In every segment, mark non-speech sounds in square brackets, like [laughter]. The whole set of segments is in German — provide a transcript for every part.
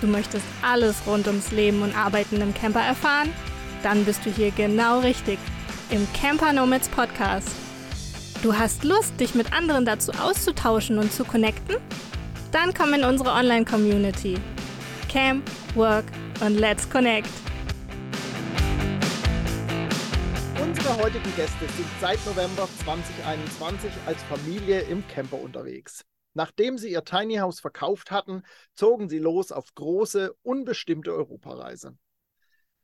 Du möchtest alles rund ums Leben und Arbeiten im Camper erfahren? Dann bist du hier genau richtig im Camper Nomads Podcast. Du hast Lust, dich mit anderen dazu auszutauschen und zu connecten? Dann komm in unsere Online-Community. Camp, Work und Let's Connect. Unsere heutigen Gäste sind seit November 2021 als Familie im Camper unterwegs. Nachdem sie ihr Tiny House verkauft hatten, zogen sie los auf große, unbestimmte Europareise.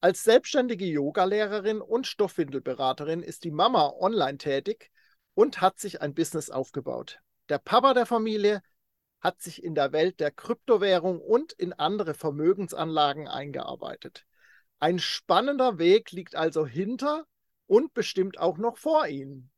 Als selbstständige Yogalehrerin und Stoffwindelberaterin ist die Mama online tätig und hat sich ein Business aufgebaut. Der Papa der Familie hat sich in der Welt der Kryptowährung und in andere Vermögensanlagen eingearbeitet. Ein spannender Weg liegt also hinter und bestimmt auch noch vor ihnen.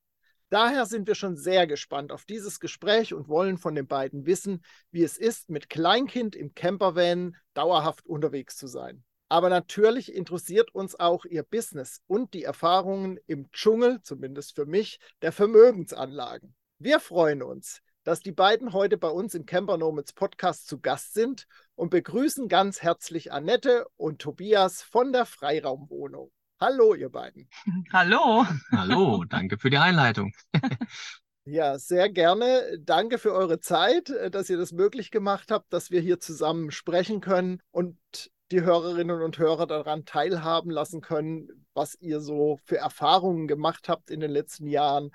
Daher sind wir schon sehr gespannt auf dieses Gespräch und wollen von den beiden wissen, wie es ist, mit Kleinkind im Campervan dauerhaft unterwegs zu sein. Aber natürlich interessiert uns auch ihr Business und die Erfahrungen im Dschungel, zumindest für mich, der Vermögensanlagen. Wir freuen uns, dass die beiden heute bei uns im Camper Nomads Podcast zu Gast sind und begrüßen ganz herzlich Annette und Tobias von der Freiraumwohnung. Hallo, ihr beiden. [laughs] Hallo. Hallo, danke für die Einleitung. [laughs] Ja, sehr gerne. Danke für eure Zeit, äh, dass ihr das möglich gemacht habt, dass wir hier zusammen sprechen können und die Hörerinnen und Hörer daran teilhaben lassen können, was ihr so für Erfahrungen gemacht habt in den letzten Jahren,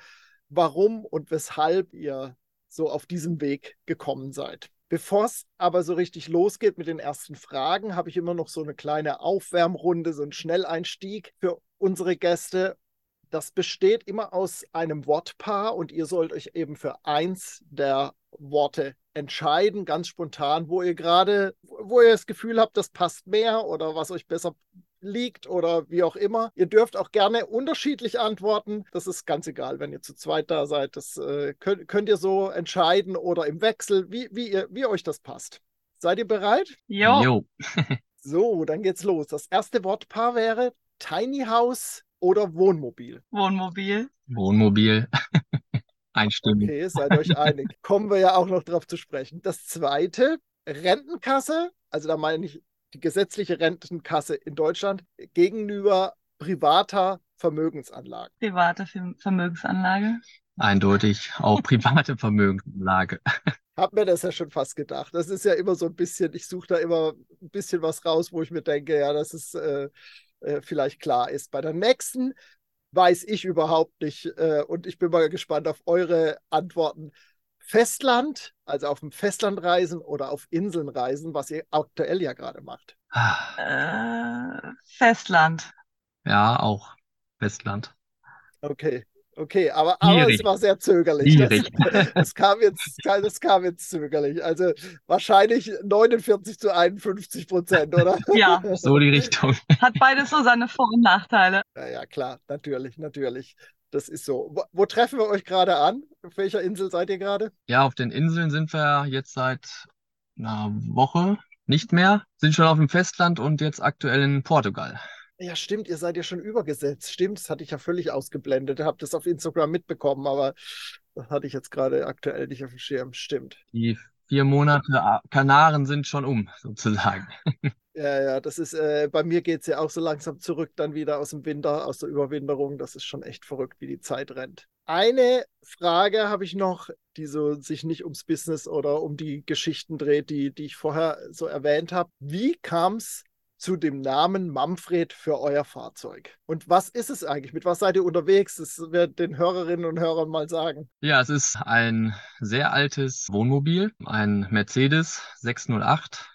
warum und weshalb ihr so auf diesem Weg gekommen seid. Bevor es aber so richtig losgeht mit den ersten Fragen, habe ich immer noch so eine kleine Aufwärmrunde, so einen Schnelleinstieg für unsere Gäste. Das besteht immer aus einem Wortpaar und ihr sollt euch eben für eins der Worte entscheiden, ganz spontan, wo ihr gerade, wo ihr das Gefühl habt, das passt mehr oder was euch besser liegt oder wie auch immer. Ihr dürft auch gerne unterschiedlich antworten. Das ist ganz egal, wenn ihr zu zweit da seid. Das äh, könnt, könnt, ihr so entscheiden oder im Wechsel, wie, wie, ihr, wie euch das passt. Seid ihr bereit? Jo. jo. [laughs] so, dann geht's los. Das erste Wortpaar wäre Tiny House oder Wohnmobil. Wohnmobil. Wohnmobil. [laughs] Einstimmig. Okay, seid euch einig. [laughs] Kommen wir ja auch noch drauf zu sprechen. Das zweite, Rentenkasse. Also da meine ich die gesetzliche Rentenkasse in Deutschland gegenüber privater Vermögensanlage. Private Vermögensanlage? Eindeutig auch private [laughs] Vermögensanlage. Hab mir das ja schon fast gedacht. Das ist ja immer so ein bisschen, ich suche da immer ein bisschen was raus, wo ich mir denke, ja, dass es äh, äh, vielleicht klar ist. Bei der nächsten weiß ich überhaupt nicht äh, und ich bin mal gespannt auf eure Antworten. Festland, also auf dem Festland reisen oder auf Inseln reisen, was ihr aktuell ja gerade macht? Äh, Festland. Ja, auch Festland. Okay, okay, aber, aber es war sehr zögerlich. Das, [laughs] das, kam jetzt, das kam jetzt zögerlich. Also wahrscheinlich 49 zu 51 Prozent, oder? [laughs] Ja. So die Richtung. Hat beides so seine Vor- und Nachteile. Ja, ja, klar, natürlich, natürlich. Das ist so. Wo, wo, treffen wir euch gerade an? Auf welcher Insel seid ihr gerade? Ja, auf den Inseln sind wir jetzt seit einer Woche nicht mehr. Sind schon auf dem Festland und jetzt aktuell in Portugal. Ja, stimmt, ihr seid ja schon übergesetzt. Stimmt, das hatte ich ja völlig ausgeblendet. Habe das auf Instagram mitbekommen, aber das hatte ich jetzt gerade aktuell nicht auf dem Schirm. Stimmt. Die vier Monate Kanaren sind schon um, sozusagen. [laughs] Ja, ja, das ist, äh, bei mir geht es ja auch so langsam zurück, dann wieder aus dem Winter, aus der Überwinterung. Das ist schon echt verrückt, wie die Zeit rennt. Eine Frage habe ich noch, die so sich nicht ums Business oder um die Geschichten dreht, die, die ich vorher so erwähnt habe. Wie kam es zu dem Namen Manfred für euer Fahrzeug? Und was ist es eigentlich? Mit was seid ihr unterwegs? Das wird den Hörerinnen und Hörern mal sagen. Ja, es ist ein sehr altes Wohnmobil, ein Mercedes 608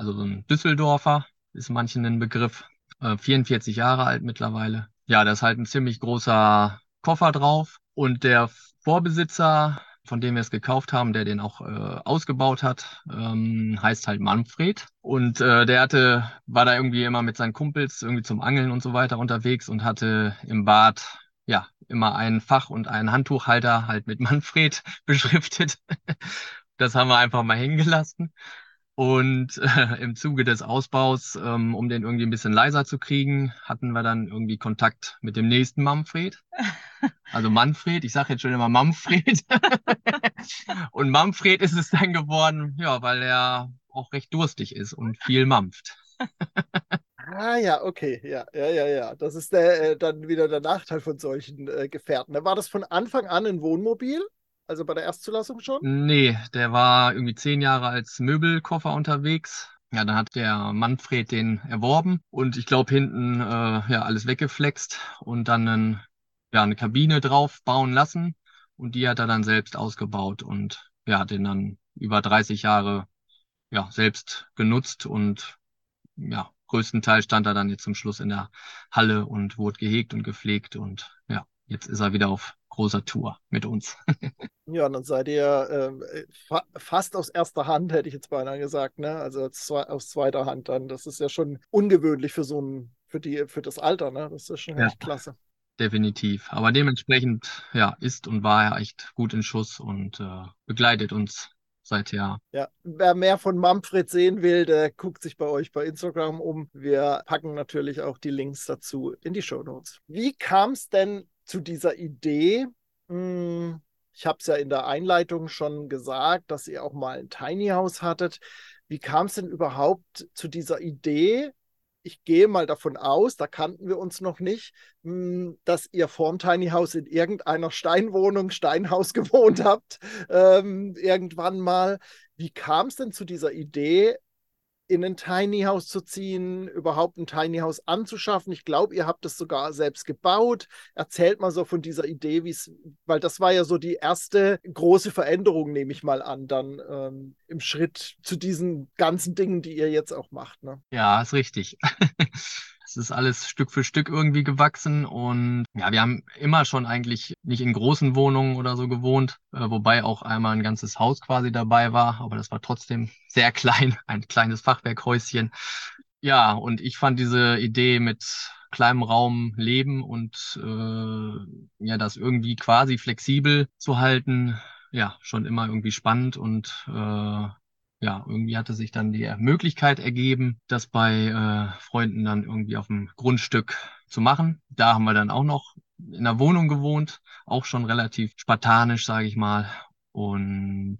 also so ein Düsseldorfer ist manchen ein Begriff, äh, 44 Jahre alt mittlerweile. Ja, da ist halt ein ziemlich großer Koffer drauf und der Vorbesitzer, von dem wir es gekauft haben, der den auch äh, ausgebaut hat, ähm, heißt halt Manfred. Und äh, der hatte, war da irgendwie immer mit seinen Kumpels irgendwie zum Angeln und so weiter unterwegs und hatte im Bad ja immer ein Fach und einen Handtuchhalter halt mit [laughs] Manfred beschriftet. das haben wir einfach mal hängen gelassen. Und äh, im Zuge des Ausbaus, ähm, um den irgendwie ein bisschen leiser zu kriegen, hatten wir dann irgendwie Kontakt mit dem nächsten Manfred. [laughs] Also Manfred, ich sage jetzt schon immer Manfred. [laughs] und Manfred ist es dann geworden, ja, weil er auch recht durstig ist und viel mampft. Ah ja, okay, ja, ja, ja, ja. Das ist der, äh, dann wieder der Nachteil von solchen äh, Gefährten. War das von Anfang an ein Wohnmobil? Also bei der Erstzulassung schon? Nee, der war irgendwie zehn Jahre als Möbelkoffer unterwegs. Ja, dann hat der Manfred den erworben und ich glaube hinten äh, ja alles weggeflext und dann einen, ja, eine Kabine drauf bauen lassen und die hat er dann selbst ausgebaut und ja, hat den dann über 30 Jahre ja selbst genutzt und ja, größtenteils stand er dann jetzt zum Schluss in der Halle und wurde gehegt und gepflegt und ja, jetzt ist er wieder auf großer Tour mit uns. [laughs] ja, dann seid ihr ähm, fa fast aus erster Hand, hätte ich jetzt beinahe gesagt, ne? Also aus zweiter Hand dann. Das ist ja schon ungewöhnlich für so ein, für die, für das Alter, ne? Das ist schon ja. echt klasse. Definitiv. Aber dementsprechend, ja, ist und war er echt gut in Schuss und äh, begleitet uns seither. Ja, wer mehr von Manfred sehen will, der guckt sich bei euch bei Instagram um. Wir packen natürlich auch die Links dazu in die Show Notes. Wie kam es denn zu dieser Idee? Hm, ich habe es ja in der Einleitung schon gesagt, dass ihr auch mal ein Tiny House hattet. Wie kam es denn überhaupt zu dieser Idee, ich gehe mal davon aus, da kannten wir uns noch nicht, hm, dass ihr vorm Tiny House in irgendeiner Steinwohnung, Steinhaus [laughs] gewohnt habt, ähm, irgendwann mal. Wie kam es denn zu dieser Idee, in ein Tiny House zu ziehen, überhaupt ein Tiny House anzuschaffen. Ich glaube, ihr habt es sogar selbst gebaut. Erzählt mal so von dieser Idee, wie es, weil das war ja so die erste große Veränderung, nehme ich mal an, dann ähm, im Schritt zu diesen ganzen Dingen, die ihr jetzt auch macht. Ne? Ja, ist richtig. [laughs] Es ist alles Stück für Stück irgendwie gewachsen und ja, wir haben immer schon eigentlich nicht in großen Wohnungen oder so gewohnt, äh, wobei auch einmal ein ganzes Haus quasi dabei war, aber das war trotzdem sehr [laughs] klein, ein kleines Fachwerkhäuschen. Ja, und ich fand diese Idee mit kleinem Raum leben und äh, ja, das irgendwie quasi flexibel zu halten, ja, schon immer irgendwie spannend und äh, ja, irgendwie hatte sich dann die Möglichkeit ergeben, das bei äh, Freunden dann irgendwie auf dem Grundstück zu machen. Da haben wir dann auch noch in der Wohnung gewohnt, auch schon relativ spartanisch, sage ich mal. Und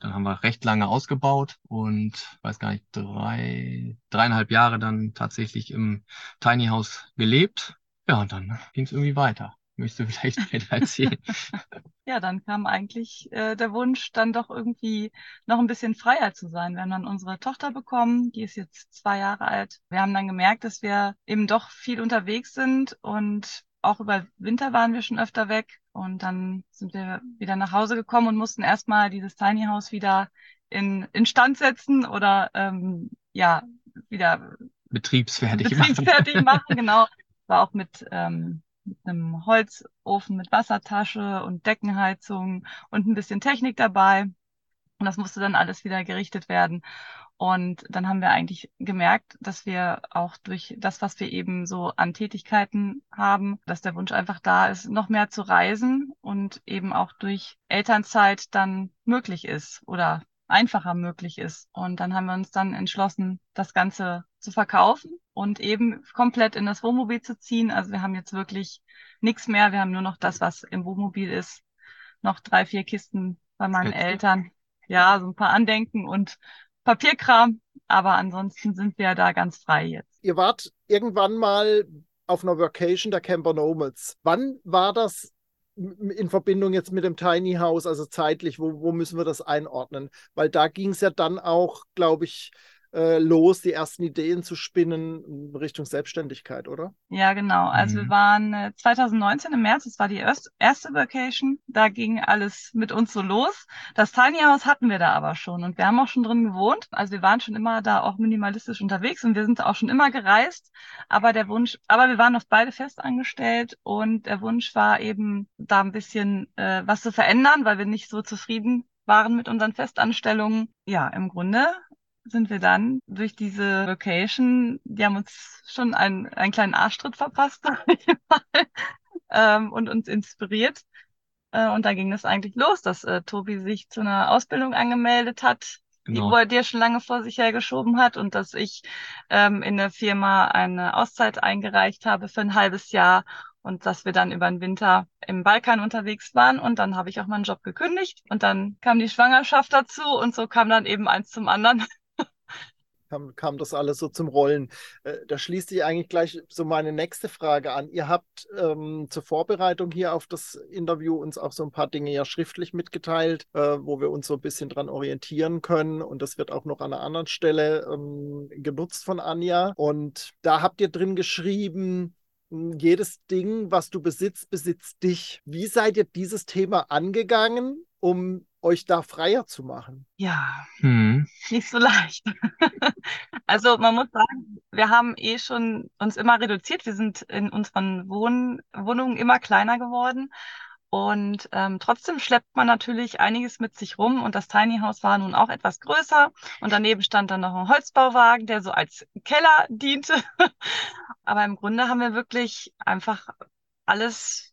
dann haben wir recht lange ausgebaut und weiß gar nicht, drei, dreieinhalb Jahre dann tatsächlich im Tiny House gelebt. Ja, und dann ging es irgendwie weiter. Möchtest du vielleicht [laughs] weiter erzählen? ja, dann kam eigentlich äh, der Wunsch, dann doch irgendwie noch ein bisschen freier zu sein. Wir haben dann unsere Tochter bekommen, die ist jetzt zwei Jahre alt. Wir haben dann gemerkt, dass wir eben doch viel unterwegs sind und auch über Winter waren wir schon öfter weg. Und dann sind wir wieder nach Hause gekommen und mussten erstmal dieses Tiny House wieder in, in Stand setzen oder ähm, ja, wieder betriebsfertig, betriebsfertig machen. machen. Genau. War auch mit ähm, mit einem Holzofen mit Wassertasche und Deckenheizung und ein bisschen Technik dabei. Und das musste dann alles wieder gerichtet werden. Und dann haben wir eigentlich gemerkt, dass wir auch durch das, was wir eben so an Tätigkeiten haben, dass der Wunsch einfach da ist, noch mehr zu reisen und eben auch durch Elternzeit dann möglich ist oder einfacher möglich ist. Und dann haben wir uns dann entschlossen, das Ganze zu verkaufen und eben komplett in das Wohnmobil zu ziehen. Also wir haben jetzt wirklich nichts mehr. Wir haben nur noch das, was im Wohnmobil ist. Noch drei, vier Kisten bei meinen. Eltern. Ja, so ein paar Andenken und Papierkram. Aber ansonsten sind wir da ganz frei jetzt. Ihr wart irgendwann mal auf einer Vacation der Camper Nomads. Wann war das in Verbindung jetzt mit dem Tiny House, also zeitlich, wo, wo müssen wir das einordnen? Weil da ging es ja dann auch, glaube ich, äh, los, die ersten Ideen zu spinnen in Richtung Selbstständigkeit, oder? Ja, genau. Also mhm. wir waren äh, 2019 im März, das war die erste Vacation, da ging alles mit uns so los. Das Tiny House hatten wir da aber schon und wir haben auch schon drin gewohnt. Also wir waren schon immer da auch minimalistisch unterwegs und wir sind auch schon immer gereist. Aber der Wunsch, aber wir waren noch beide fest angestellt und der Wunsch war eben da ein bisschen äh, was zu verändern, weil wir nicht so zufrieden waren mit unseren Festanstellungen. Ja, im Grunde sind wir dann durch diese Location, die haben uns schon einen, einen kleinen Arschtritt verpasst, [laughs] ähm, und uns inspiriert. Äh, und da ging es eigentlich los, dass äh, Tobi sich zu einer Ausbildung angemeldet hat, genau. die, wo er dir schon lange vor sich hergeschoben hat und dass ich ähm, in der Firma eine Auszeit eingereicht habe für ein halbes Jahr und dass wir dann über den Winter im Balkan unterwegs waren und dann habe ich auch meinen Job gekündigt und dann kam die Schwangerschaft dazu und so kam dann eben eins zum anderen kam, kam das alles so zum Rollen. Äh, da schließt sich eigentlich gleich so meine nächste Frage an. Ihr habt ähm, zur Vorbereitung hier auf das Interview uns auch so ein paar Dinge ja schriftlich mitgeteilt, äh, wo wir uns so ein bisschen dran orientieren können. Und das wird auch noch an einer anderen Stelle ähm, genutzt von Anja. Und da habt ihr drin geschrieben, jedes Ding, was du besitzt, besitzt dich. Wie seid ihr dieses Thema angegangen, um euch da freier zu machen? Ja, hm. [laughs] nicht so leicht. [laughs] also man muss sagen, wir haben eh schon uns immer reduziert. Wir sind in unseren Wohn Wohnungen immer kleiner geworden. Und ähm, trotzdem schleppt man natürlich einiges mit sich rum. Und das Tiny House war nun auch etwas größer. Und daneben stand dann noch ein Holzbauwagen, der so als Keller [laughs] diente. Aber im Grunde haben wir wirklich einfach alles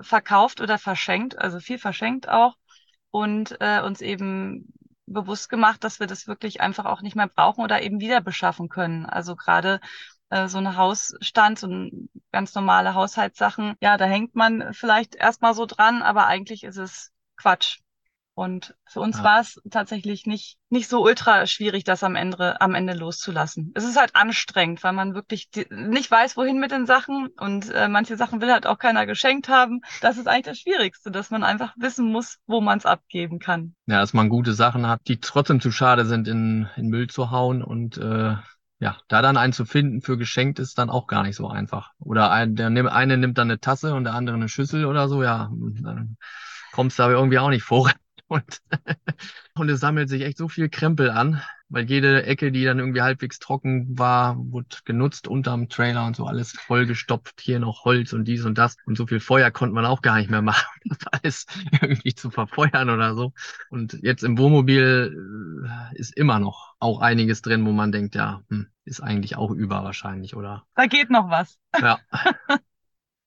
verkauft oder verschenkt, also viel verschenkt auch und äh, uns eben bewusst gemacht, dass wir das wirklich einfach auch nicht mehr brauchen oder eben wieder beschaffen können. Also gerade äh, so ein Hausstand, so ein ganz normale Haushaltssachen, ja, da hängt man vielleicht erstmal so dran, aber eigentlich ist es Quatsch. Und für uns ja. war es tatsächlich nicht, nicht so ultra schwierig, das am Ende, am Ende loszulassen. Es ist halt anstrengend, weil man wirklich die, nicht weiß, wohin mit den Sachen und äh, manche Sachen will halt auch keiner geschenkt haben. Das ist eigentlich das Schwierigste, dass man einfach wissen muss, wo man es abgeben kann. Ja, dass man gute Sachen hat, die trotzdem zu schade sind, in, in Müll zu hauen und äh, ja, da dann einen zu finden für geschenkt ist dann auch gar nicht so einfach. Oder ein, der eine nimmt dann eine Tasse und der andere eine Schüssel oder so, ja, dann kommst du aber irgendwie auch nicht [laughs] vor. Und, und es sammelt sich echt so viel Krempel an, weil jede Ecke, die dann irgendwie halbwegs trocken war, wurde genutzt unterm Trailer und so alles vollgestopft. Hier noch Holz und dies und das. Und so viel Feuer konnte man auch gar nicht mehr machen, [laughs] das alles irgendwie zu verfeuern oder so. Und jetzt im Wohnmobil äh, ist immer noch auch einiges drin, wo man denkt, ja, hm, ist eigentlich auch über wahrscheinlich, oder? Da geht noch was. Ja. [laughs]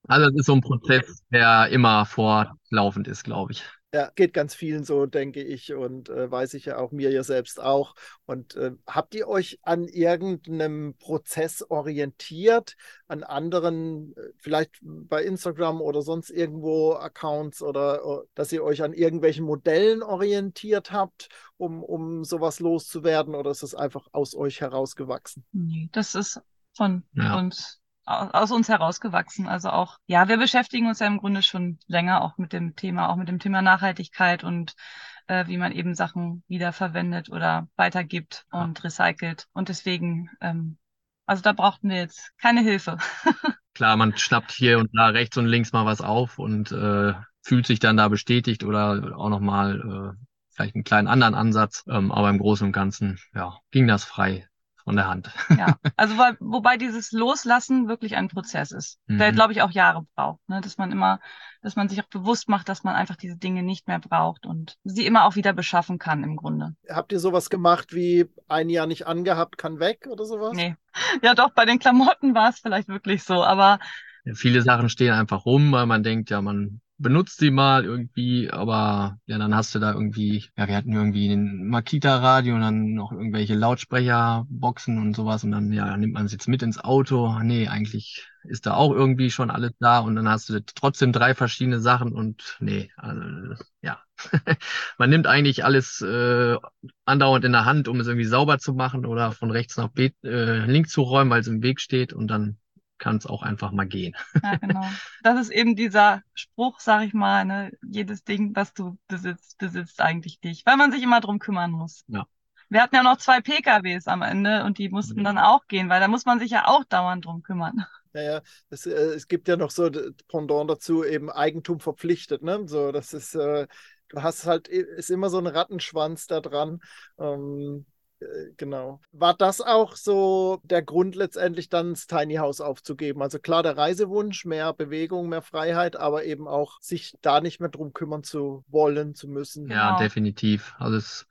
Also es ist so ein Prozess, der immer fortlaufend ist, glaube ich. Ja, geht ganz vielen so, denke ich, und äh, weiß ich ja auch mir ja selbst auch. Und äh, habt ihr euch an irgendeinem Prozess orientiert, an anderen, äh, vielleicht bei Instagram oder sonst irgendwo Accounts oder, äh, dass ihr euch an irgendwelchen Modellen orientiert habt, um, um sowas loszuwerden, oder ist es einfach aus euch herausgewachsen? Nee, das ist von ja. uns aus uns herausgewachsen. Also auch, ja, wir beschäftigen uns ja im Grunde schon länger auch mit dem Thema, auch mit dem Thema Nachhaltigkeit und äh, wie man eben Sachen wiederverwendet oder weitergibt und recycelt. Und deswegen, ähm, also da brauchten wir jetzt keine Hilfe. [laughs] Klar, man schnappt hier und da rechts und links mal was auf und äh, fühlt sich dann da bestätigt oder auch nochmal äh, vielleicht einen kleinen anderen Ansatz. Ähm, aber im Großen und Ganzen, ja, ging das frei von der Hand. Ja, also weil, wobei dieses Loslassen wirklich ein Prozess ist, mhm. der, glaube ich, auch Jahre braucht. Ne? Dass man immer, dass man sich auch bewusst macht, dass man einfach diese Dinge nicht mehr braucht und sie immer auch wieder beschaffen kann im Grunde. Habt ihr sowas gemacht wie ein Jahr nicht angehabt, kann weg oder sowas? Nee. Ja, doch, bei den Klamotten war es vielleicht wirklich so, aber. Viele Sachen stehen einfach rum, weil man denkt, ja, man benutzt sie mal irgendwie, aber ja, dann hast du da irgendwie, ja, wir hatten irgendwie ein Makita-Radio und dann noch irgendwelche Lautsprecherboxen und sowas und dann, ja, nimmt man es jetzt mit ins Auto. Nee, eigentlich ist da auch irgendwie schon alles da und dann hast du trotzdem drei verschiedene Sachen und nee, also, ja. [laughs] man nimmt eigentlich alles äh, andauernd in der Hand, um es irgendwie sauber zu machen oder von rechts nach B äh, links zu räumen, weil es im Weg steht und dann kann es auch einfach mal gehen. [laughs] Ja, genau. Das ist eben dieser Spruch, sag ich mal, ne? jedes Ding, was du besitzt, besitzt eigentlich dich, weil man sich immer drum kümmern muss. Ja. Wir hatten ja noch zwei PKWs am Ende und die mussten mhm. dann auch gehen, weil da muss man sich ja auch dauernd drum kümmern. [laughs] Ja, ja, es, äh, es gibt ja noch so Pendant dazu, eben Eigentum verpflichtet, ne? So, das ist, äh, du hast halt, ist immer so ein Rattenschwanz da dran. Ähm, äh, genau. War das auch so der Grund, letztendlich dann das Tiny House aufzugeben? Also klar, der Reisewunsch, mehr Bewegung, mehr Freiheit, aber eben auch sich da nicht mehr drum kümmern zu wollen, zu müssen. Ja, genau. definitiv. Also es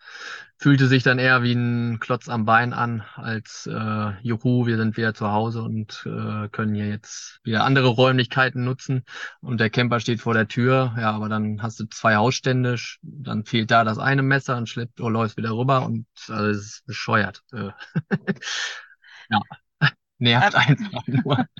fühlte sich dann eher wie ein Klotz am Bein an, als äh, Juhu, wir sind wieder zu Hause und äh, können hier jetzt wieder andere Räumlichkeiten nutzen und der Camper steht vor der Tür. Ja, aber dann hast du zwei Hausstände, dann fehlt da das eine Messer und schleppt oder läufst wieder rüber und also es ist bescheuert. Äh. [laughs] ja, [laughs] nervt einfach nur. [laughs]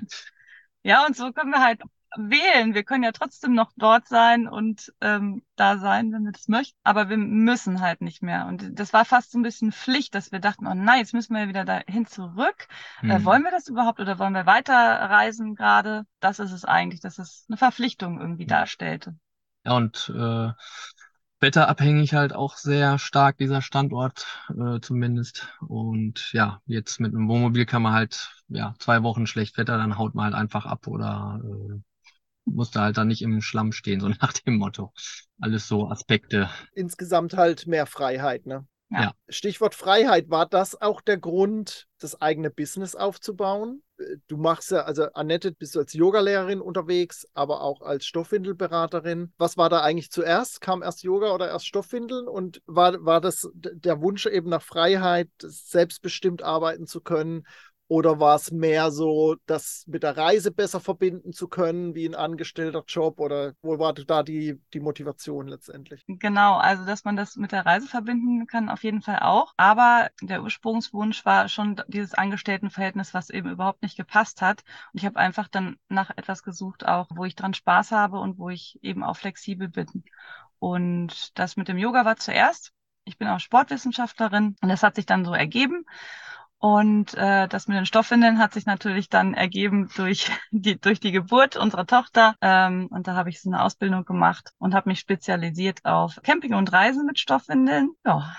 Ja, und so können wir halt wählen. Wir können ja trotzdem noch dort sein und ähm, da sein, wenn wir das möchten. Aber wir müssen halt nicht mehr. Und das war fast so ein bisschen Pflicht, dass wir dachten, oh nein, jetzt müssen wir ja wieder dahin zurück. Mhm. Äh, wollen wir das überhaupt oder wollen wir weiterreisen gerade? Das ist es eigentlich, dass es eine Verpflichtung irgendwie darstellte. Ja, und äh, wetterabhängig halt auch sehr stark, dieser Standort äh, zumindest. Und ja, jetzt mit einem Wohnmobil kann man halt, ja, zwei Wochen schlecht Wetter, dann haut man halt einfach ab oder äh, musste halt dann nicht im Schlamm stehen, so [laughs] nach dem Motto. Alles so Aspekte. Insgesamt halt mehr Freiheit, ne? Ja. Stichwort Freiheit, war das auch der Grund, das eigene Business aufzubauen? Du machst ja, also Annette, bist du als Yogalehrerin unterwegs, aber auch als Stoffwindelberaterin. Was war da eigentlich zuerst? Kam erst Yoga oder erst Stoffwindeln? Und war, war das der Wunsch eben nach Freiheit, selbstbestimmt arbeiten zu können? Oder war es mehr so, das mit der Reise besser verbinden zu können, wie ein angestellter Job? Oder wo war da die, die Motivation letztendlich? Genau, also dass man das mit der Reise verbinden kann, auf jeden Fall auch. Aber der Ursprungswunsch war schon dieses Angestelltenverhältnis, was eben überhaupt nicht gepasst hat. Und ich habe einfach dann nach etwas gesucht, auch wo ich dran Spaß habe und wo ich eben auch flexibel bin. Und das mit dem Yoga war zuerst. Ich bin auch Sportwissenschaftlerin und das hat sich dann so ergeben. Und äh, das mit den Stoffwindeln hat sich natürlich dann ergeben durch [laughs] die, durch die Geburt unserer Tochter. Ähm, und da habe ich so eine Ausbildung gemacht und habe mich spezialisiert auf Camping und Reisen mit Stoffwindeln. Ja,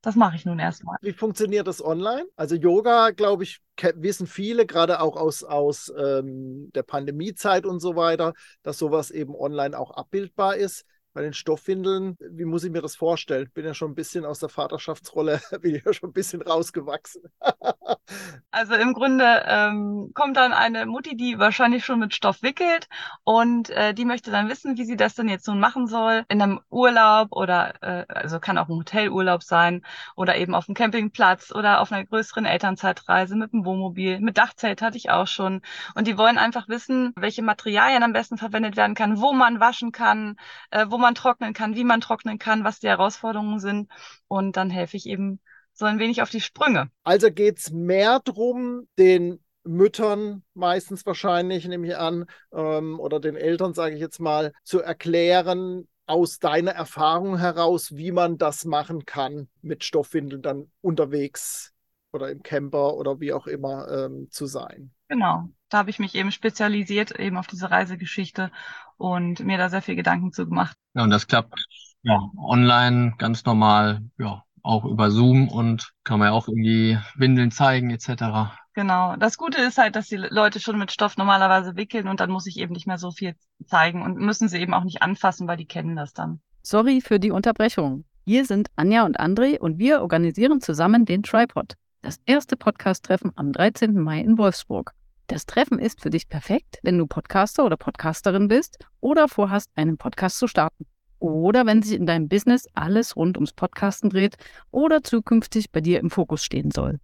das mache ich nun erstmal. Wie funktioniert das online? Also Yoga, glaube ich, wissen viele, gerade auch aus, aus ähm, der Pandemiezeit und so weiter, dass sowas eben online auch abbildbar ist bei den Stoffwindeln, wie muss ich mir das vorstellen? Bin ja schon ein bisschen aus der Vaterschaftsrolle, [laughs] bin ja schon ein bisschen rausgewachsen. [laughs] also im Grunde ähm, kommt dann eine Mutti, die wahrscheinlich schon mit Stoff wickelt und äh, die möchte dann wissen, wie sie das denn jetzt nun machen soll in einem Urlaub oder äh, also kann auch ein Hotelurlaub sein oder eben auf dem Campingplatz oder auf einer größeren Elternzeitreise mit dem Wohnmobil. Mit Dachzelt hatte ich auch schon. Und die wollen einfach wissen, welche Materialien am besten verwendet werden kann, wo man waschen kann, äh, wo man man trocknen kann, wie man trocknen kann, was die Herausforderungen sind. Und dann helfe ich eben so ein wenig auf die Sprünge. Also geht es mehr darum, den Müttern meistens wahrscheinlich, nehme ich an, ähm, oder den Eltern, sage ich jetzt mal, zu erklären, aus deiner Erfahrung heraus, wie man das machen kann, mit Stoffwindeln dann unterwegs oder im Camper oder wie auch immer ähm, zu sein. Genau, da habe ich mich eben spezialisiert eben auf diese Reisegeschichte und mir da sehr viel Gedanken zu gemacht. Ja, und das klappt ja online ganz normal, ja, auch über Zoom und kann man ja auch irgendwie Windeln zeigen etc. Genau. Das Gute ist halt, dass die Leute schon mit Stoff normalerweise wickeln und dann muss ich eben nicht mehr so viel zeigen und müssen sie eben auch nicht anfassen, weil die kennen das dann. Sorry für die Unterbrechung. Hier sind Anja und André und wir organisieren zusammen den Tripod. Das erste Podcast-Treffen am 13. Mai in Wolfsburg. Das Treffen ist für dich perfekt, wenn du Podcaster oder Podcasterin bist oder vorhast, einen Podcast zu starten. Oder wenn sich in deinem Business alles rund ums Podcasten dreht oder zukünftig bei dir im Fokus stehen soll.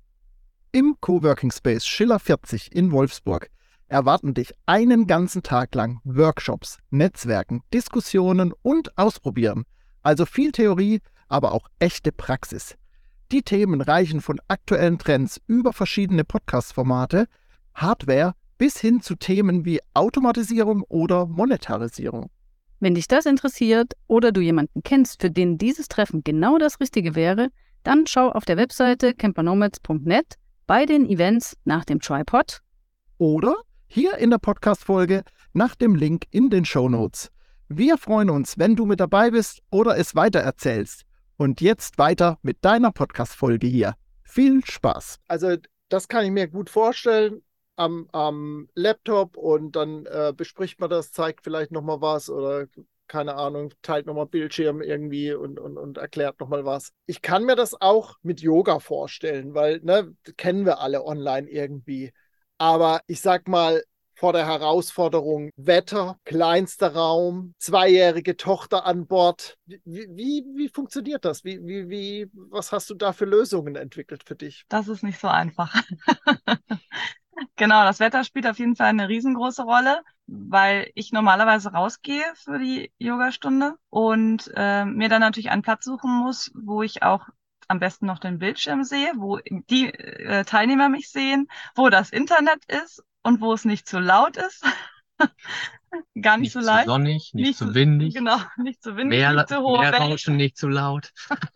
Im Coworking Space Schiller 40 in Wolfsburg erwarten dich einen ganzen Tag lang Workshops, Netzwerken, Diskussionen und Ausprobieren. Also viel Theorie, aber auch echte Praxis. Die Themen reichen von aktuellen Trends über verschiedene Podcast-Formate Hardware bis hin zu Themen wie Automatisierung oder Monetarisierung. Wenn dich das interessiert oder du jemanden kennst, für den dieses Treffen genau das Richtige wäre, dann schau auf der Webseite campernomads.net bei den Events nach dem Tripod oder hier in der Podcast-Folge nach dem Link in den Show Notes. Wir freuen uns, wenn du mit dabei bist oder es weitererzählst. Und jetzt weiter mit deiner Podcast-Folge hier. Viel Spaß. Also, das kann ich mir gut vorstellen am, am Laptop und dann äh, bespricht man das, zeigt vielleicht nochmal was oder keine Ahnung, teilt nochmal Bildschirm irgendwie und, und, und erklärt nochmal was. Ich kann mir das auch mit Yoga vorstellen, weil, ne, kennen wir alle online irgendwie. Aber ich sag mal, vor der Herausforderung Wetter, kleinster Raum, zweijährige Tochter an Bord. Wie, wie, wie funktioniert das? Wie, wie, wie, was hast du da für Lösungen entwickelt für dich? Das ist nicht so einfach. [laughs] Genau, das Wetter spielt auf jeden Fall eine riesengroße Rolle, weil ich normalerweise rausgehe für die Yogastunde und äh, mir dann natürlich einen Platz suchen muss, wo ich auch am besten noch den Bildschirm sehe, wo die äh, Teilnehmer mich sehen, wo das Internet ist und wo es nicht zu laut ist. [laughs] Gar nicht, Nicht so zu leicht. sonnig, nicht, Nicht zu zu- windig. Genau, [laughs] nicht zu windig, Meer, nicht zu hohe Wellen. Meerrauschen nicht zu laut. [laughs]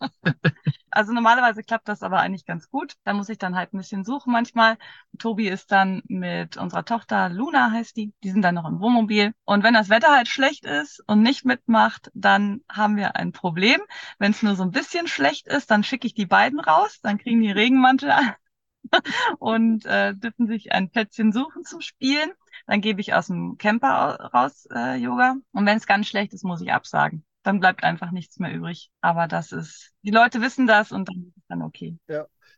Also normalerweise klappt das aber eigentlich ganz gut. Da muss ich dann halt ein bisschen suchen manchmal. Tobi ist dann mit unserer Tochter, Luna heißt die, die sind dann noch im Wohnmobil. Und wenn das Wetter halt schlecht ist und nicht mitmacht, dann haben wir ein Problem. Wenn es nur so ein bisschen schlecht ist, dann schicke ich die beiden raus, dann kriegen die Regenmantel an [laughs] und äh, dürfen sich ein Plätzchen suchen zum Spielen. Dann gebe ich aus dem Camper au- raus äh, Yoga. Und wenn es ganz schlecht ist, muss ich absagen. Dann bleibt einfach nichts mehr übrig. Aber das ist, die Leute wissen das und dann ist es dann okay.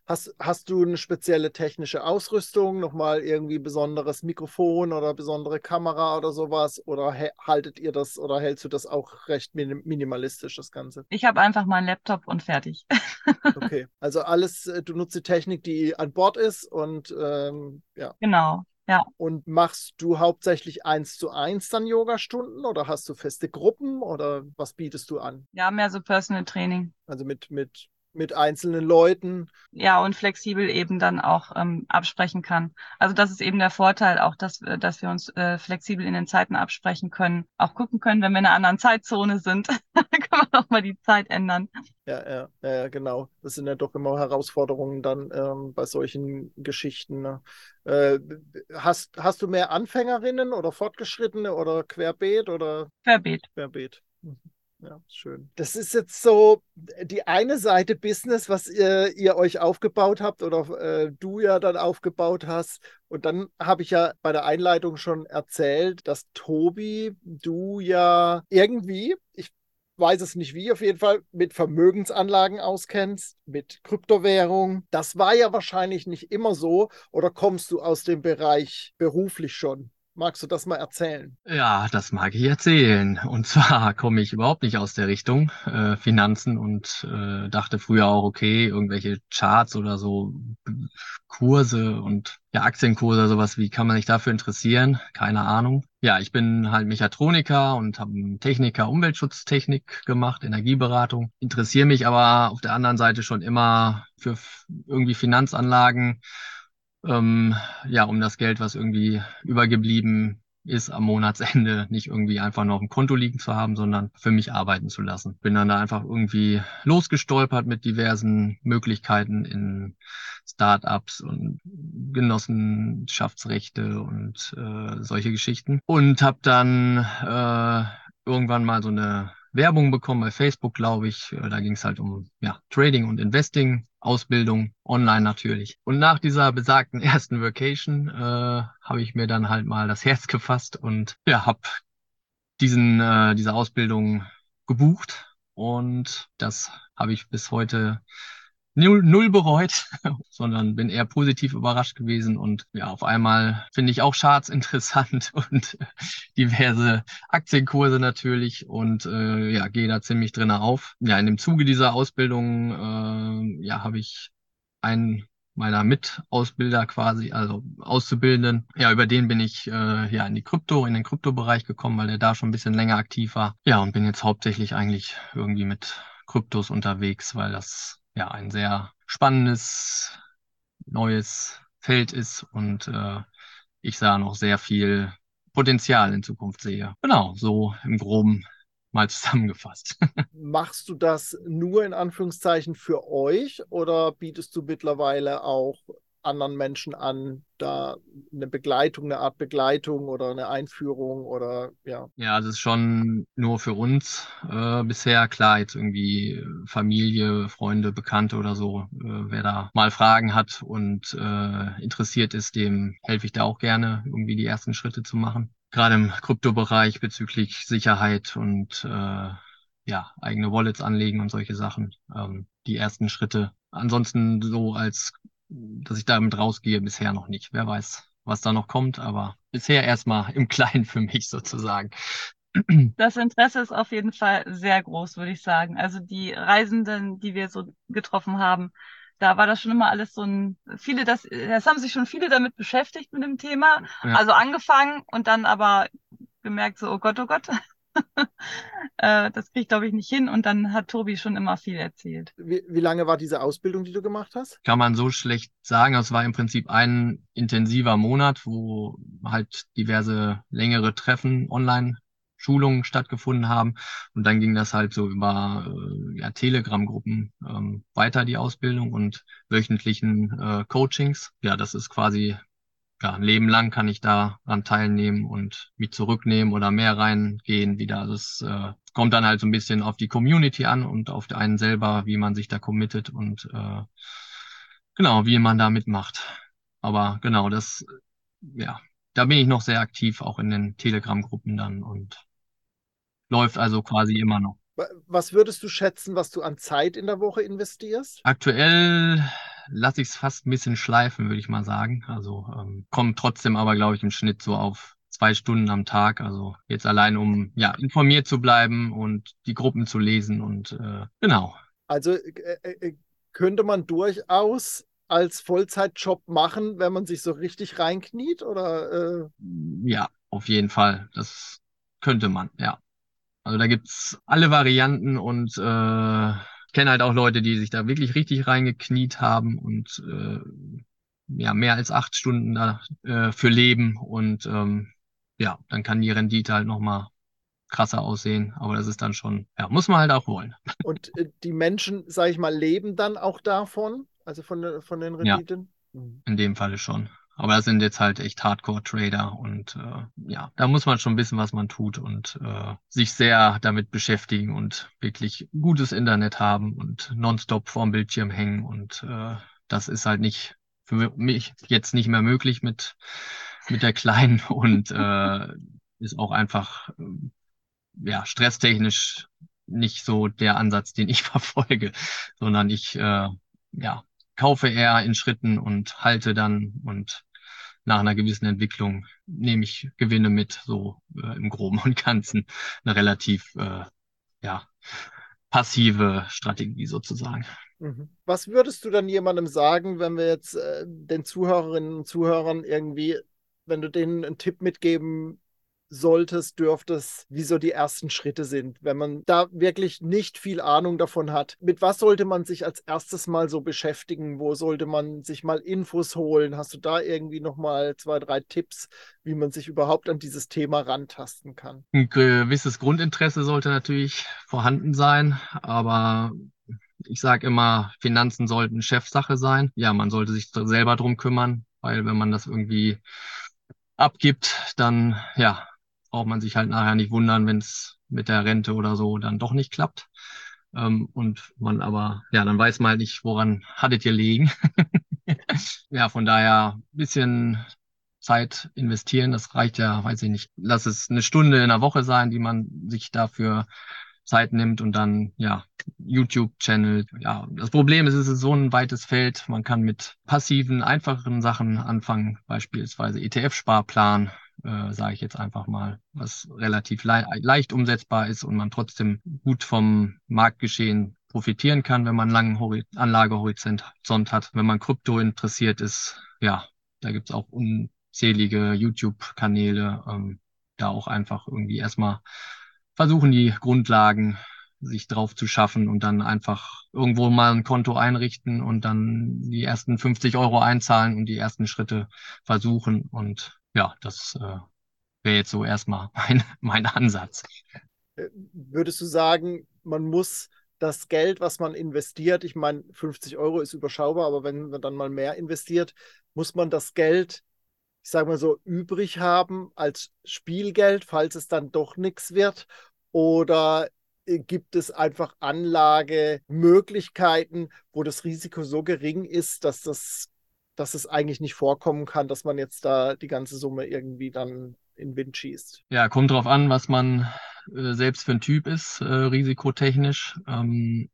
Hast, hast du eine spezielle technische Ausrüstung, nochmal irgendwie besonderes Mikrofon oder besondere Kamera oder sowas? Oder haltet ihr das oder hältst du das auch recht minim minimalistisch, das Ganze? Ich habe einfach meinen Laptop und fertig. [laughs] Okay, also alles, äh, du nutzt die Technik, die an Bord ist und ähm, ja. Genau. Und machst du hauptsächlich eins zu eins dann Yogastunden oder hast du feste Gruppen oder was bietest du an? Ja, mehr so Personal Training. Also mit, mit, mit einzelnen Leuten. Ja, und flexibel eben dann auch ähm, absprechen kann. Also das ist eben der Vorteil auch, dass, wir- dass wir uns äh, flexibel in den Zeiten absprechen können. Auch gucken können, wenn wir in einer anderen Zeitzone sind, [laughs] dann können wir auch mal die Zeit ändern. Ja, ja, ja, ja, genau. Das sind ja doch immer Herausforderungen dann ähm, bei solchen Geschichten. Ne? Äh, hast, hast du mehr Anfängerinnen oder Fortgeschrittene oder Querbeet oder Querbeet. Querbeet? Mhm. Ja, schön. Das ist jetzt so die eine Seite Business, was ihr, ihr euch aufgebaut habt oder äh, du ja dann aufgebaut hast. Und dann habe ich ja bei der Einleitung schon erzählt, dass Tobi, du ja irgendwie, ich weiß es nicht wie, auf jeden Fall mit Vermögensanlagen auskennst, mit Kryptowährung. Das war ja wahrscheinlich nicht immer so. Oder kommst du aus dem Bereich beruflich schon? Magst du das mal erzählen? Ja, das mag ich erzählen. Und [laughs] zwar komme ich überhaupt nicht aus der Richtung äh, Finanzen und äh, dachte früher auch, okay, irgendwelche Charts oder so Kurse und ja, Aktienkurse, sowas, wie kann man sich dafür interessieren? Keine Ahnung. Ja, ich bin halt Mechatroniker und habe Techniker Umweltschutztechnik gemacht, Energieberatung. Interessiere mich aber auf der anderen Seite schon immer für irgendwie Finanzanlagen ähm, ja, um das Geld, was irgendwie übergeblieben ist am Monatsende, [laughs] nicht irgendwie einfach auf dem Konto liegen zu haben, sondern für mich arbeiten zu lassen. Bin dann da einfach irgendwie losgestolpert mit diversen Möglichkeiten in Startups und Genossenschaftsrechte und äh, solche Geschichten. Und habe dann äh, irgendwann mal so eine Werbung bekommen bei Facebook, glaube ich. Äh, Da ging es halt um ja, Trading und Investing, Ausbildung, online natürlich. Und nach dieser besagten [laughs] ersten Vacation äh, habe ich mir dann halt mal das Herz gefasst und ja, habe diesen äh, diese Ausbildung gebucht und das habe ich bis heute null, null bereut, [laughs] sondern bin eher positiv überrascht gewesen und ja, auf einmal finde ich auch Charts [laughs] interessant und diverse Aktienkurse natürlich und äh, ja, gehe da ziemlich drin auf. Ja, in dem Zuge dieser Ausbildung äh, ja, habe ich einen meiner Mitausbilder quasi, also Auszubildenden. Ja, über den bin ich äh, ja in die Krypto, in den Kryptobereich gekommen, weil der da schon ein bisschen länger aktiv war. Ja, und bin jetzt hauptsächlich eigentlich irgendwie mit Kryptos unterwegs, weil das ja ein sehr spannendes neues Feld ist und äh, ich da noch sehr viel Potenzial in Zukunft sehe. Genau, so im Groben mal zusammengefasst. [laughs] Machst du das nur in Anführungszeichen für euch oder bietest du mittlerweile auch anderen Menschen an, da eine Begleitung, eine Art Begleitung oder eine Einführung oder ja. Ja, das ist schon nur für uns äh, bisher. Klar, jetzt irgendwie Familie, Freunde, Bekannte oder so, äh, wer da mal Fragen hat und äh, interessiert ist, dem helfe ich da auch gerne, irgendwie die ersten Schritte zu machen. Gerade im Kryptobereich bezüglich Sicherheit und äh, ja, eigene Wallets anlegen und solche Sachen. Ähm, die ersten Schritte. Ansonsten so als dass ich damit rausgehe, bisher noch nicht. Wer weiß, was da noch kommt, aber bisher erstmal im Kleinen für mich sozusagen. Das Interesse ist auf jeden Fall sehr groß, würde ich sagen. Also die Reisenden, die wir so getroffen haben, da war das schon immer alles so ein, viele, das, das haben sich schon viele damit beschäftigt mit dem Thema. Ja. Also angefangen und dann aber gemerkt so, oh Gott, oh Gott, [laughs] äh, das kriege ich, glaube ich, nicht hin. Und dann hat Tobi schon immer viel erzählt. Wie, wie lange war diese Ausbildung, die du gemacht hast? Kann man so schlecht sagen. Es war im Prinzip ein intensiver Monat, wo halt diverse längere Treffen online Schulungen stattgefunden haben. Und dann ging das halt so über äh, ja, Telegram-Gruppen ähm, weiter, die Ausbildung und wöchentlichen äh, Coachings. Ja, das ist quasi ja, ein Leben lang kann ich daran teilnehmen und mich zurücknehmen oder mehr reingehen wieder. Also es äh, kommt dann halt so ein bisschen auf die Community an und auf einen selber, wie man sich da committet und äh, genau, wie man da mitmacht. Aber genau, das, ja, da bin ich noch sehr aktiv, auch in den Telegram-Gruppen dann und läuft also quasi immer noch. Was würdest du schätzen, was du an Zeit in der Woche investierst? Aktuell lasse ich es fast ein bisschen schleifen, würde ich mal sagen. Also ähm, kommt trotzdem aber, glaube ich, im Schnitt so auf zwei Stunden am Tag. Also jetzt allein, um ja informiert zu bleiben und die Gruppen zu lesen und äh, genau. Also äh, äh, könnte man durchaus als Vollzeitjob machen, wenn man sich so richtig reinkniet, oder? Äh? Ja, auf jeden Fall. Das könnte man, ja. Also da gibt's alle Varianten und äh, kenne halt auch Leute, die sich da wirklich richtig reingekniet haben und äh, ja, mehr als acht Stunden da äh, für leben und ähm, ja, dann kann die Rendite halt nochmal krasser aussehen, aber das ist dann schon, ja, muss man halt auch wollen. [laughs] Und äh, die Menschen, sage ich mal, leben dann auch davon, also von, von den Renditen? Ja, in dem Falle schon. Aber das sind jetzt halt echt Hardcore-Trader und äh, ja, da muss man schon wissen, was man tut und äh, sich sehr damit beschäftigen und wirklich gutes Internet haben und nonstop vorm Bildschirm hängen und äh, das ist halt nicht für mich jetzt nicht mehr möglich mit mit der Kleinen [laughs] und äh, ist auch einfach äh, ja stresstechnisch nicht so der Ansatz, den ich [laughs] verfolge, sondern ich äh, ja kaufe eher in Schritten und halte dann und nach einer gewissen Entwicklung nehme ich Gewinne mit, so äh, im Groben und Ganzen eine relativ äh, ja, passive Strategie sozusagen. Mhm. Was würdest du dann jemandem sagen, wenn wir jetzt äh, den Zuhörerinnen und Zuhörern irgendwie, wenn du denen einen Tipp mitgeben solltest, dürftest, wie so die ersten Schritte sind, wenn man da wirklich nicht viel Ahnung davon hat. Mit was sollte man sich als erstes mal so beschäftigen? Wo sollte man sich mal Infos holen? Hast du da irgendwie noch mal zwei, drei Tipps, wie man sich überhaupt an dieses Thema rantasten kann? Ein gewisses Grundinteresse sollte natürlich vorhanden sein, aber ich sage immer, Finanzen sollten Chefsache sein. Ja, man sollte sich selber drum kümmern, weil wenn man das irgendwie abgibt, dann ja, braucht man sich halt nachher nicht wundern, wenn es mit der Rente oder so dann doch nicht klappt. Ähm, und man aber, ja, dann weiß man halt nicht, woran hattet ihr liegen. [laughs] ja, von daher bisschen Zeit investieren. Das reicht ja, weiß ich nicht, lass es eine Stunde in der Woche sein, die man sich dafür Zeit nimmt und dann, ja, YouTube-Channel. Ja, das Problem ist, es ist so ein weites Feld. Man kann mit passiven, einfacheren Sachen anfangen, beispielsweise ETF-Sparplan äh, sage ich jetzt einfach mal, was relativ le leicht umsetzbar ist und man trotzdem gut vom Marktgeschehen profitieren kann, wenn man einen langen Hori Anlagehorizont hat. Wenn man Krypto interessiert ist, ja, da gibt's auch unzählige YouTube-Kanäle, ähm, da auch einfach irgendwie erstmal versuchen, die Grundlagen sich drauf zu schaffen und dann einfach irgendwo mal ein Konto einrichten und dann die ersten 50 Euro einzahlen und die ersten Schritte versuchen und ja, das äh, wäre jetzt so erstmal [laughs] mein, mein Ansatz. Äh, würdest du sagen, man muss das Geld, was man investiert, ich meine, 50 Euro ist überschaubar, aber wenn man dann mal mehr investiert, muss man das Geld, ich sage mal so, übrig haben als Spielgeld, falls es dann doch nichts wird? Oder äh, gibt es einfach Anlagemöglichkeiten, wo das Risiko so gering ist, dass das dass es eigentlich nicht vorkommen kann, dass man jetzt da die ganze Summe irgendwie dann in den Wind schießt. Ja, kommt drauf an, was man äh, selbst für ein Typ ist, äh, risikotechnisch. Ähm,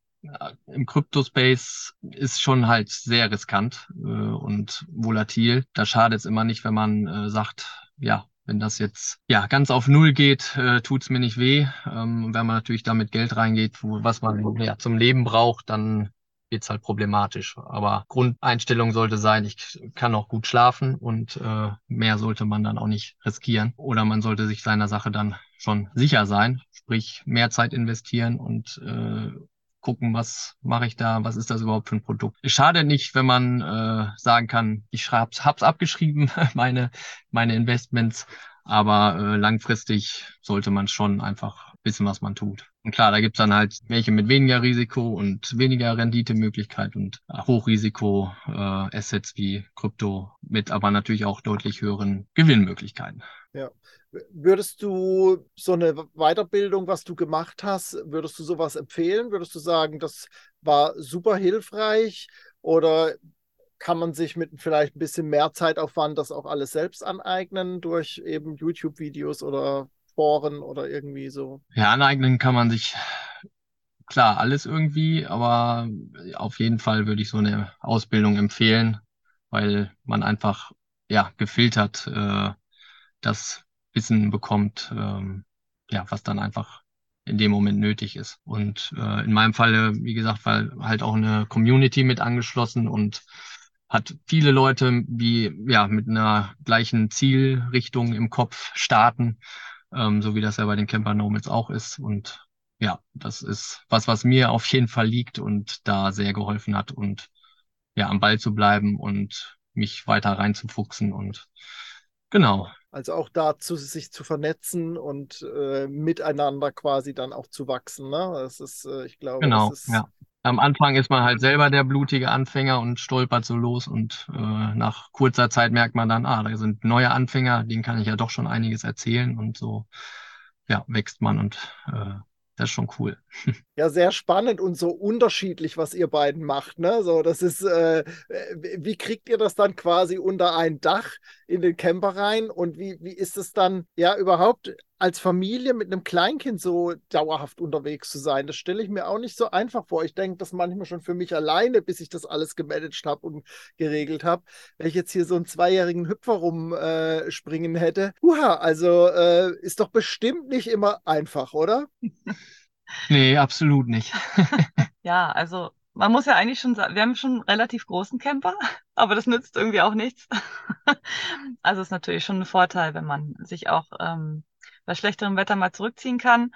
Im Crypto-Space ist schon halt sehr riskant äh, und volatil. Da schadet es immer nicht, wenn man äh, sagt, ja, wenn das jetzt ja ganz auf Null geht, äh, tut es mir nicht weh. Ähm, wenn man natürlich damit Geld reingeht, wo, was man ja zum Leben braucht, dann wird's halt problematisch. Aber Grundeinstellung sollte sein, ich kann auch gut schlafen und äh, mehr sollte man dann auch nicht riskieren. Oder man sollte sich seiner Sache dann schon sicher sein, sprich mehr Zeit investieren und äh, gucken, was mache ich da, was ist das überhaupt für ein Produkt. Es schadet nicht, wenn man äh, sagen kann, ich hab's, hab's abgeschrieben, [laughs] meine, meine Investments, aber äh, langfristig sollte man schon einfach wissen, was man tut. Und klar, da gibt's dann halt welche mit weniger Risiko und weniger Renditemöglichkeit und Hochrisiko-Assets äh, wie Krypto mit aber natürlich auch deutlich höheren Gewinnmöglichkeiten. Ja. Würdest du so eine Weiterbildung, was du gemacht hast, würdest du sowas empfehlen? Würdest du sagen, das war super hilfreich? Oder kann man sich mit vielleicht ein bisschen mehr Zeitaufwand das auch alles selbst aneignen durch eben YouTube-Videos oder Foren oder irgendwie so? Ja, aneignen kann man sich klar alles irgendwie, aber auf jeden Fall würde ich so eine Ausbildung empfehlen, weil man einfach ja gefiltert äh, das Wissen bekommt, ähm, ja, was dann einfach in dem Moment nötig ist. Und äh, in meinem Falle, wie gesagt, weil halt auch eine Community mit angeschlossen und hat viele Leute, die ja mit einer gleichen Zielrichtung im Kopf starten, ähm, so wie das ja bei den Camper Nomads auch ist. Und ja, das ist was, was mir auf jeden Fall liegt und da sehr geholfen hat und ja, am Ball zu bleiben und mich weiter reinzufuchsen und genau, also auch dazu, sich zu vernetzen und äh, miteinander quasi dann auch zu wachsen. Ne? Das ist, äh, ich glaube, genau, das ist. Ja. Am Anfang ist man halt selber der blutige Anfänger und stolpert so los und äh, nach kurzer Zeit merkt man dann, ah, da sind neue Anfänger, denen kann ich ja doch schon einiges erzählen und so ja, wächst man und äh, das ist schon cool. [laughs] Ja, sehr spannend und so unterschiedlich, was ihr beiden macht. Ne? So, das ist, äh, wie kriegt ihr das dann quasi unter ein Dach in den Camper rein? Und wie, wie ist es dann ja überhaupt als Familie mit einem Kleinkind so dauerhaft unterwegs zu sein? Das stelle ich mir auch nicht so einfach vor. Ich denke das manchmal schon für mich alleine, bis ich das alles gemanagt habe und geregelt habe. Wenn ich jetzt hier so einen zweijährigen Hüpfer rumspringen äh, hätte, uha, also äh, ist doch bestimmt nicht immer einfach, oder? [laughs] Nee, absolut nicht. [laughs] ja, also man muss ja eigentlich schon sagen, wir haben schon einen relativ großen Camper, [laughs] aber das nützt irgendwie auch nichts. also ist natürlich schon ein Vorteil, wenn man sich auch ähm, bei schlechterem Wetter mal zurückziehen kann.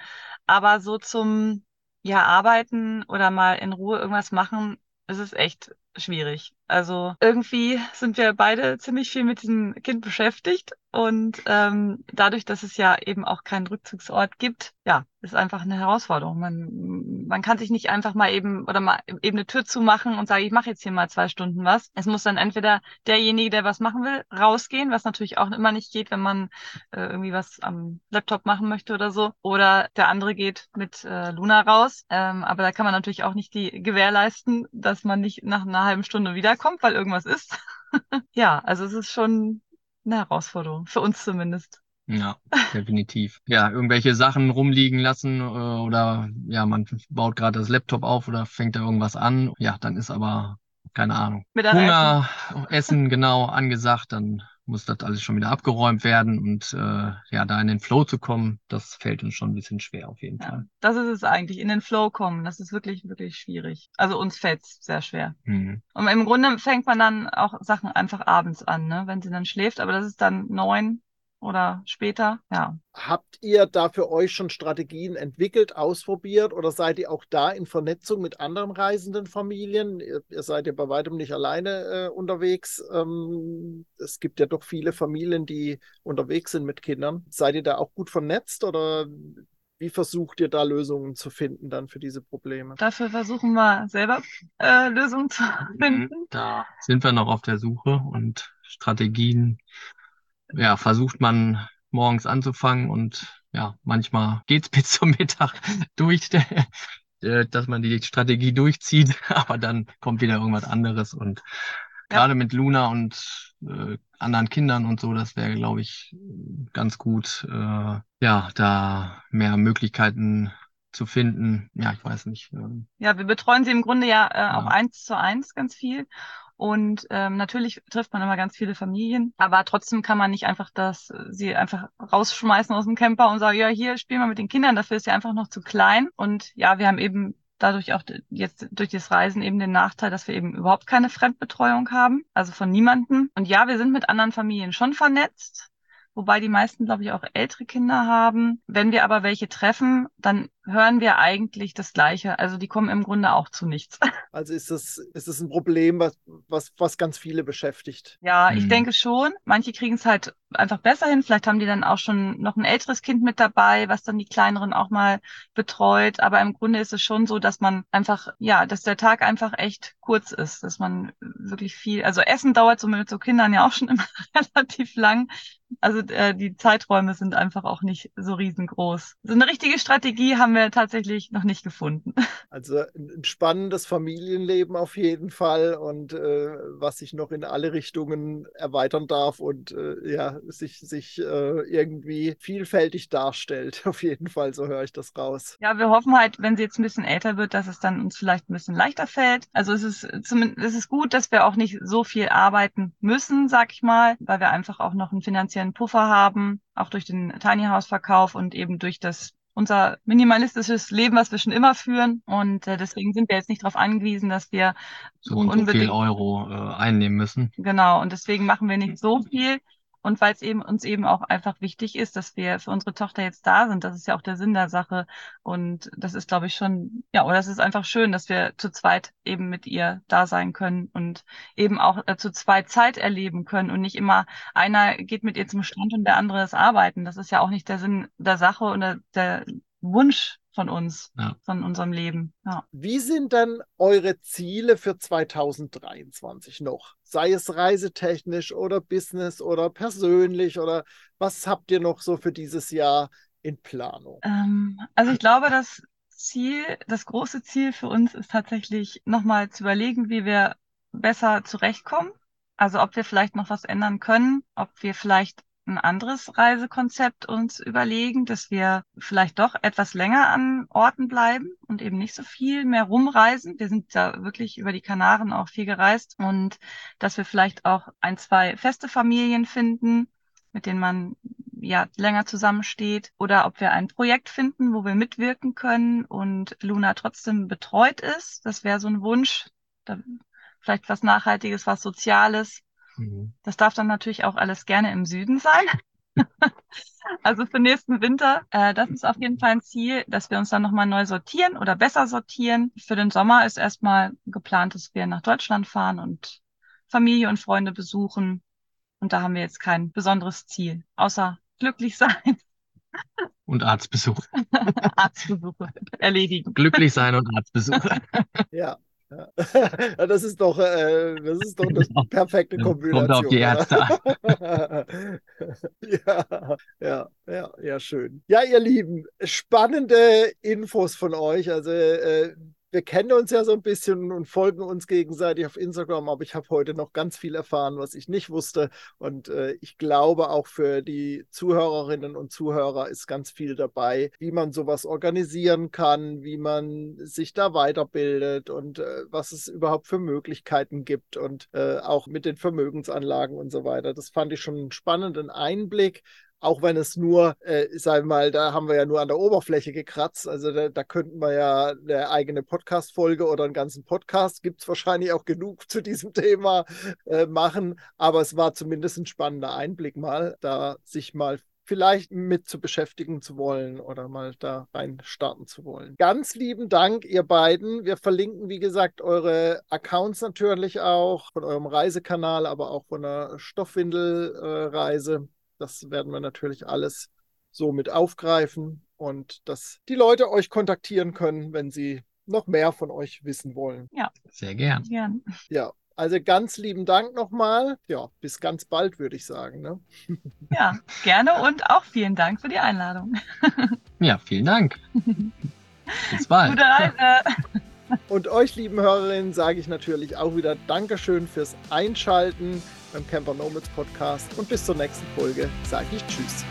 Aber so zum ja arbeiten oder mal in Ruhe irgendwas machen, ist es echt schwierig. Also irgendwie sind wir beide ziemlich viel mit diesem Kind beschäftigt und ähm, dadurch, dass es ja eben auch keinen Rückzugsort gibt, ja, ist einfach eine Herausforderung. Man, man kann sich nicht einfach mal eben oder mal eben eine Tür zumachen und sagen, ich mache jetzt hier mal zwei Stunden was. Es muss dann entweder derjenige, der was machen will, rausgehen, was natürlich auch immer nicht geht, wenn man äh, irgendwie was am Laptop machen möchte oder so. Oder der andere geht mit äh, Luna raus. Ähm, aber da kann man natürlich auch nicht die gewährleisten, dass man nicht nach einer halben Stunde wiederkommt, weil irgendwas ist. [laughs] ja, also es ist schon eine Herausforderung, für uns zumindest. Ja, definitiv. Ja, irgendwelche Sachen rumliegen lassen äh, oder ja, man baut gerade das Laptop auf oder fängt da irgendwas an. Ja, dann ist aber, keine Ahnung, Hunger, Essen genau angesagt, dann muss das alles schon wieder abgeräumt werden und äh, ja, da in den Flow zu kommen, das fällt uns schon ein bisschen schwer auf jeden ja, Fall. Das ist es eigentlich, in den Flow kommen, das ist wirklich, wirklich schwierig. Also uns fällt es sehr schwer. Mhm. Und im Grunde fängt man dann auch Sachen einfach abends an, ne, wenn sie dann schläft, aber das ist dann neun, oder später, ja. Habt ihr da für euch schon Strategien entwickelt, ausprobiert oder seid ihr auch da in Vernetzung mit anderen reisenden Familien? Ihr, ihr seid ja bei weitem nicht alleine äh, unterwegs. Ähm, es gibt ja doch viele Familien, die unterwegs sind mit Kindern. Seid ihr da auch gut vernetzt oder wie versucht ihr da Lösungen zu finden dann für diese Probleme? Dafür versuchen wir selber äh, Lösungen zu mhm. finden. Da sind wir noch auf der Suche und Strategien ja, versucht man morgens anzufangen und ja, manchmal geht's [laughs] bis zum Mittag durch, [laughs] äh, dass man die Strategie durchzieht, [laughs] aber dann kommt wieder irgendwas anderes und ja. gerade mit Luna und äh, anderen Kindern und so, das wäre, glaube ich, ganz gut, äh, ja, da mehr Möglichkeiten zu finden. Ja, ich weiß nicht. Ähm, ja, wir betreuen sie im Grunde ja, äh, ja. auch eins zu eins ganz viel. Und ähm, natürlich trifft man immer ganz viele Familien, aber trotzdem kann man nicht einfach das, sie einfach rausschmeißen aus dem Camper und sagen, ja, hier spielen wir mit den Kindern, dafür ist sie einfach noch zu klein. Und ja, wir haben eben dadurch auch jetzt durch das Reisen eben den Nachteil, dass wir eben überhaupt keine Fremdbetreuung haben, also von niemandem. Und ja, wir sind mit anderen Familien schon vernetzt, wobei die meisten, glaube ich, auch ältere Kinder haben. Wenn wir aber welche treffen, dann hören wir eigentlich das Gleiche. Also die kommen im Grunde auch zu nichts. [laughs] Also ist das, ist das ein Problem, was, was, was ganz viele beschäftigt? Ja, ich Mhm. denke schon. Manche kriegen es halt einfach besser hin. Vielleicht haben die dann auch schon noch ein älteres Kind mit dabei, was dann die kleineren auch mal betreut. Aber im Grunde ist es schon so, dass man einfach, ja, dass der Tag einfach echt kurz ist, dass man wirklich viel, also Essen dauert so mit so Kindern ja auch schon [laughs] immer relativ lang. Also äh, die Zeiträume sind einfach auch nicht so riesengroß. So eine richtige Strategie haben wir tatsächlich noch nicht gefunden. [laughs] Also ein, ein spannendes Familienleben auf jeden Fall und äh, was sich noch in alle Richtungen erweitern darf und äh, ja, sich, sich äh, irgendwie vielfältig darstellt. [laughs] Auf jeden Fall, so höre ich das raus. Ja, wir hoffen halt, wenn sie jetzt ein bisschen älter wird, dass es dann uns vielleicht ein bisschen leichter fällt. Also es ist zumindest es ist gut, dass wir auch nicht so viel arbeiten müssen, sag ich mal, weil wir einfach auch noch einen finanziellen Puffer haben, auch durch den Tiny House Verkauf und eben durch das unser minimalistisches Leben, was wir schon immer führen. Und äh, deswegen sind wir jetzt nicht darauf angewiesen, dass wir So und so viel Euro äh, einnehmen müssen. Genau, und deswegen machen wir nicht so viel. Und weil es eben uns eben auch einfach wichtig ist, dass wir für unsere Tochter jetzt da sind, das ist ja auch der Sinn der Sache. Und das ist, glaube ich, schon, ja, oder es ist einfach schön, dass wir zu zweit eben mit ihr da sein können und eben auch äh, zu zweit Zeit erleben können und nicht immer einer geht mit ihr zum Strand und der andere ist arbeiten. Das ist ja auch nicht der Sinn der Sache oder der Wunsch von uns, Ja. von unserem Leben. Ja. Wie sind dann eure Ziele für 2023 noch? Sei es reisetechnisch oder Business oder persönlich oder was habt ihr noch so für dieses Jahr in Planung? Ähm, also ich glaube, das Ziel, das große Ziel für uns ist tatsächlich nochmal zu überlegen, wie wir besser zurechtkommen. Also ob wir vielleicht noch was ändern können, ob wir vielleicht ein anderes Reisekonzept uns überlegen, dass wir vielleicht doch etwas länger an Orten bleiben und eben nicht so viel mehr rumreisen. Wir sind ja wirklich über die Kanaren auch viel gereist und dass wir vielleicht auch ein, zwei feste Familien finden, mit denen man ja länger zusammensteht oder ob wir ein Projekt finden, wo wir mitwirken können und Luna trotzdem betreut ist. Das wäre so ein Wunsch. Da, vielleicht was Nachhaltiges, was Soziales. Mhm. Das darf dann natürlich auch alles gerne im Süden sein. [laughs] also für nächsten Winter. Äh, das ist auf jeden Fall ein Ziel, dass wir uns dann nochmal neu sortieren oder besser sortieren. Für den Sommer ist erstmal geplant, dass wir nach Deutschland fahren und Familie und Freunde besuchen. Und da haben wir jetzt kein besonderes Ziel, außer glücklich sein, Und Arztbesuch. [laughs] Arztbesuche erledigen. Glücklich sein und Arztbesuch. Ja. [laughs] Ja. Das ist doch, äh, das ist doch eine perfekte Ja, kommt Kombination. auf die? Ärzte [laughs] Ja, ja, ja, ja, schön. Ja, ihr Lieben, spannende Infos von euch. Also, äh, wir kennen uns ja so ein bisschen und folgen uns gegenseitig auf Instagram, aber ich habe heute noch ganz viel erfahren, was ich nicht wusste. Und äh, ich glaube, auch für die Zuhörerinnen und Zuhörer ist ganz viel dabei, wie man sowas organisieren kann, wie man sich da weiterbildet und äh, was es überhaupt für Möglichkeiten gibt und äh, auch mit den Vermögensanlagen und so weiter. Das fand ich schon einen spannenden Einblick auch wenn es nur, äh, sagen wir mal, da haben wir ja nur an der Oberfläche gekratzt. Also da, da könnten wir ja eine eigene Podcast-Folge oder einen ganzen Podcast, gibt es wahrscheinlich auch genug [laughs] zu diesem Thema äh, machen. Aber es war zumindest ein spannender Einblick mal, da sich mal vielleicht mit zu beschäftigen zu wollen oder mal da rein starten zu wollen. Ganz lieben Dank, ihr beiden. Wir verlinken, wie gesagt, eure Accounts natürlich auch von eurem Reisekanal, aber auch von der Stoffwindelreise. Äh, das werden wir natürlich alles so mit aufgreifen und dass die Leute euch kontaktieren können, wenn sie noch mehr von euch wissen wollen. Sehr gern. Gern. Ja, also ganz lieben Dank nochmal. Ja, bis ganz bald, würde ich sagen. Ne? [laughs] Ja, gerne und auch vielen Dank für die Einladung. [laughs] Ja, vielen Dank. Bis bald. Gute Reise. Und euch, lieben Hörerinnen, sage ich natürlich auch wieder Dankeschön fürs Einschalten beim Camper Nomads Podcast und bis zur nächsten Folge sage ich Tschüss.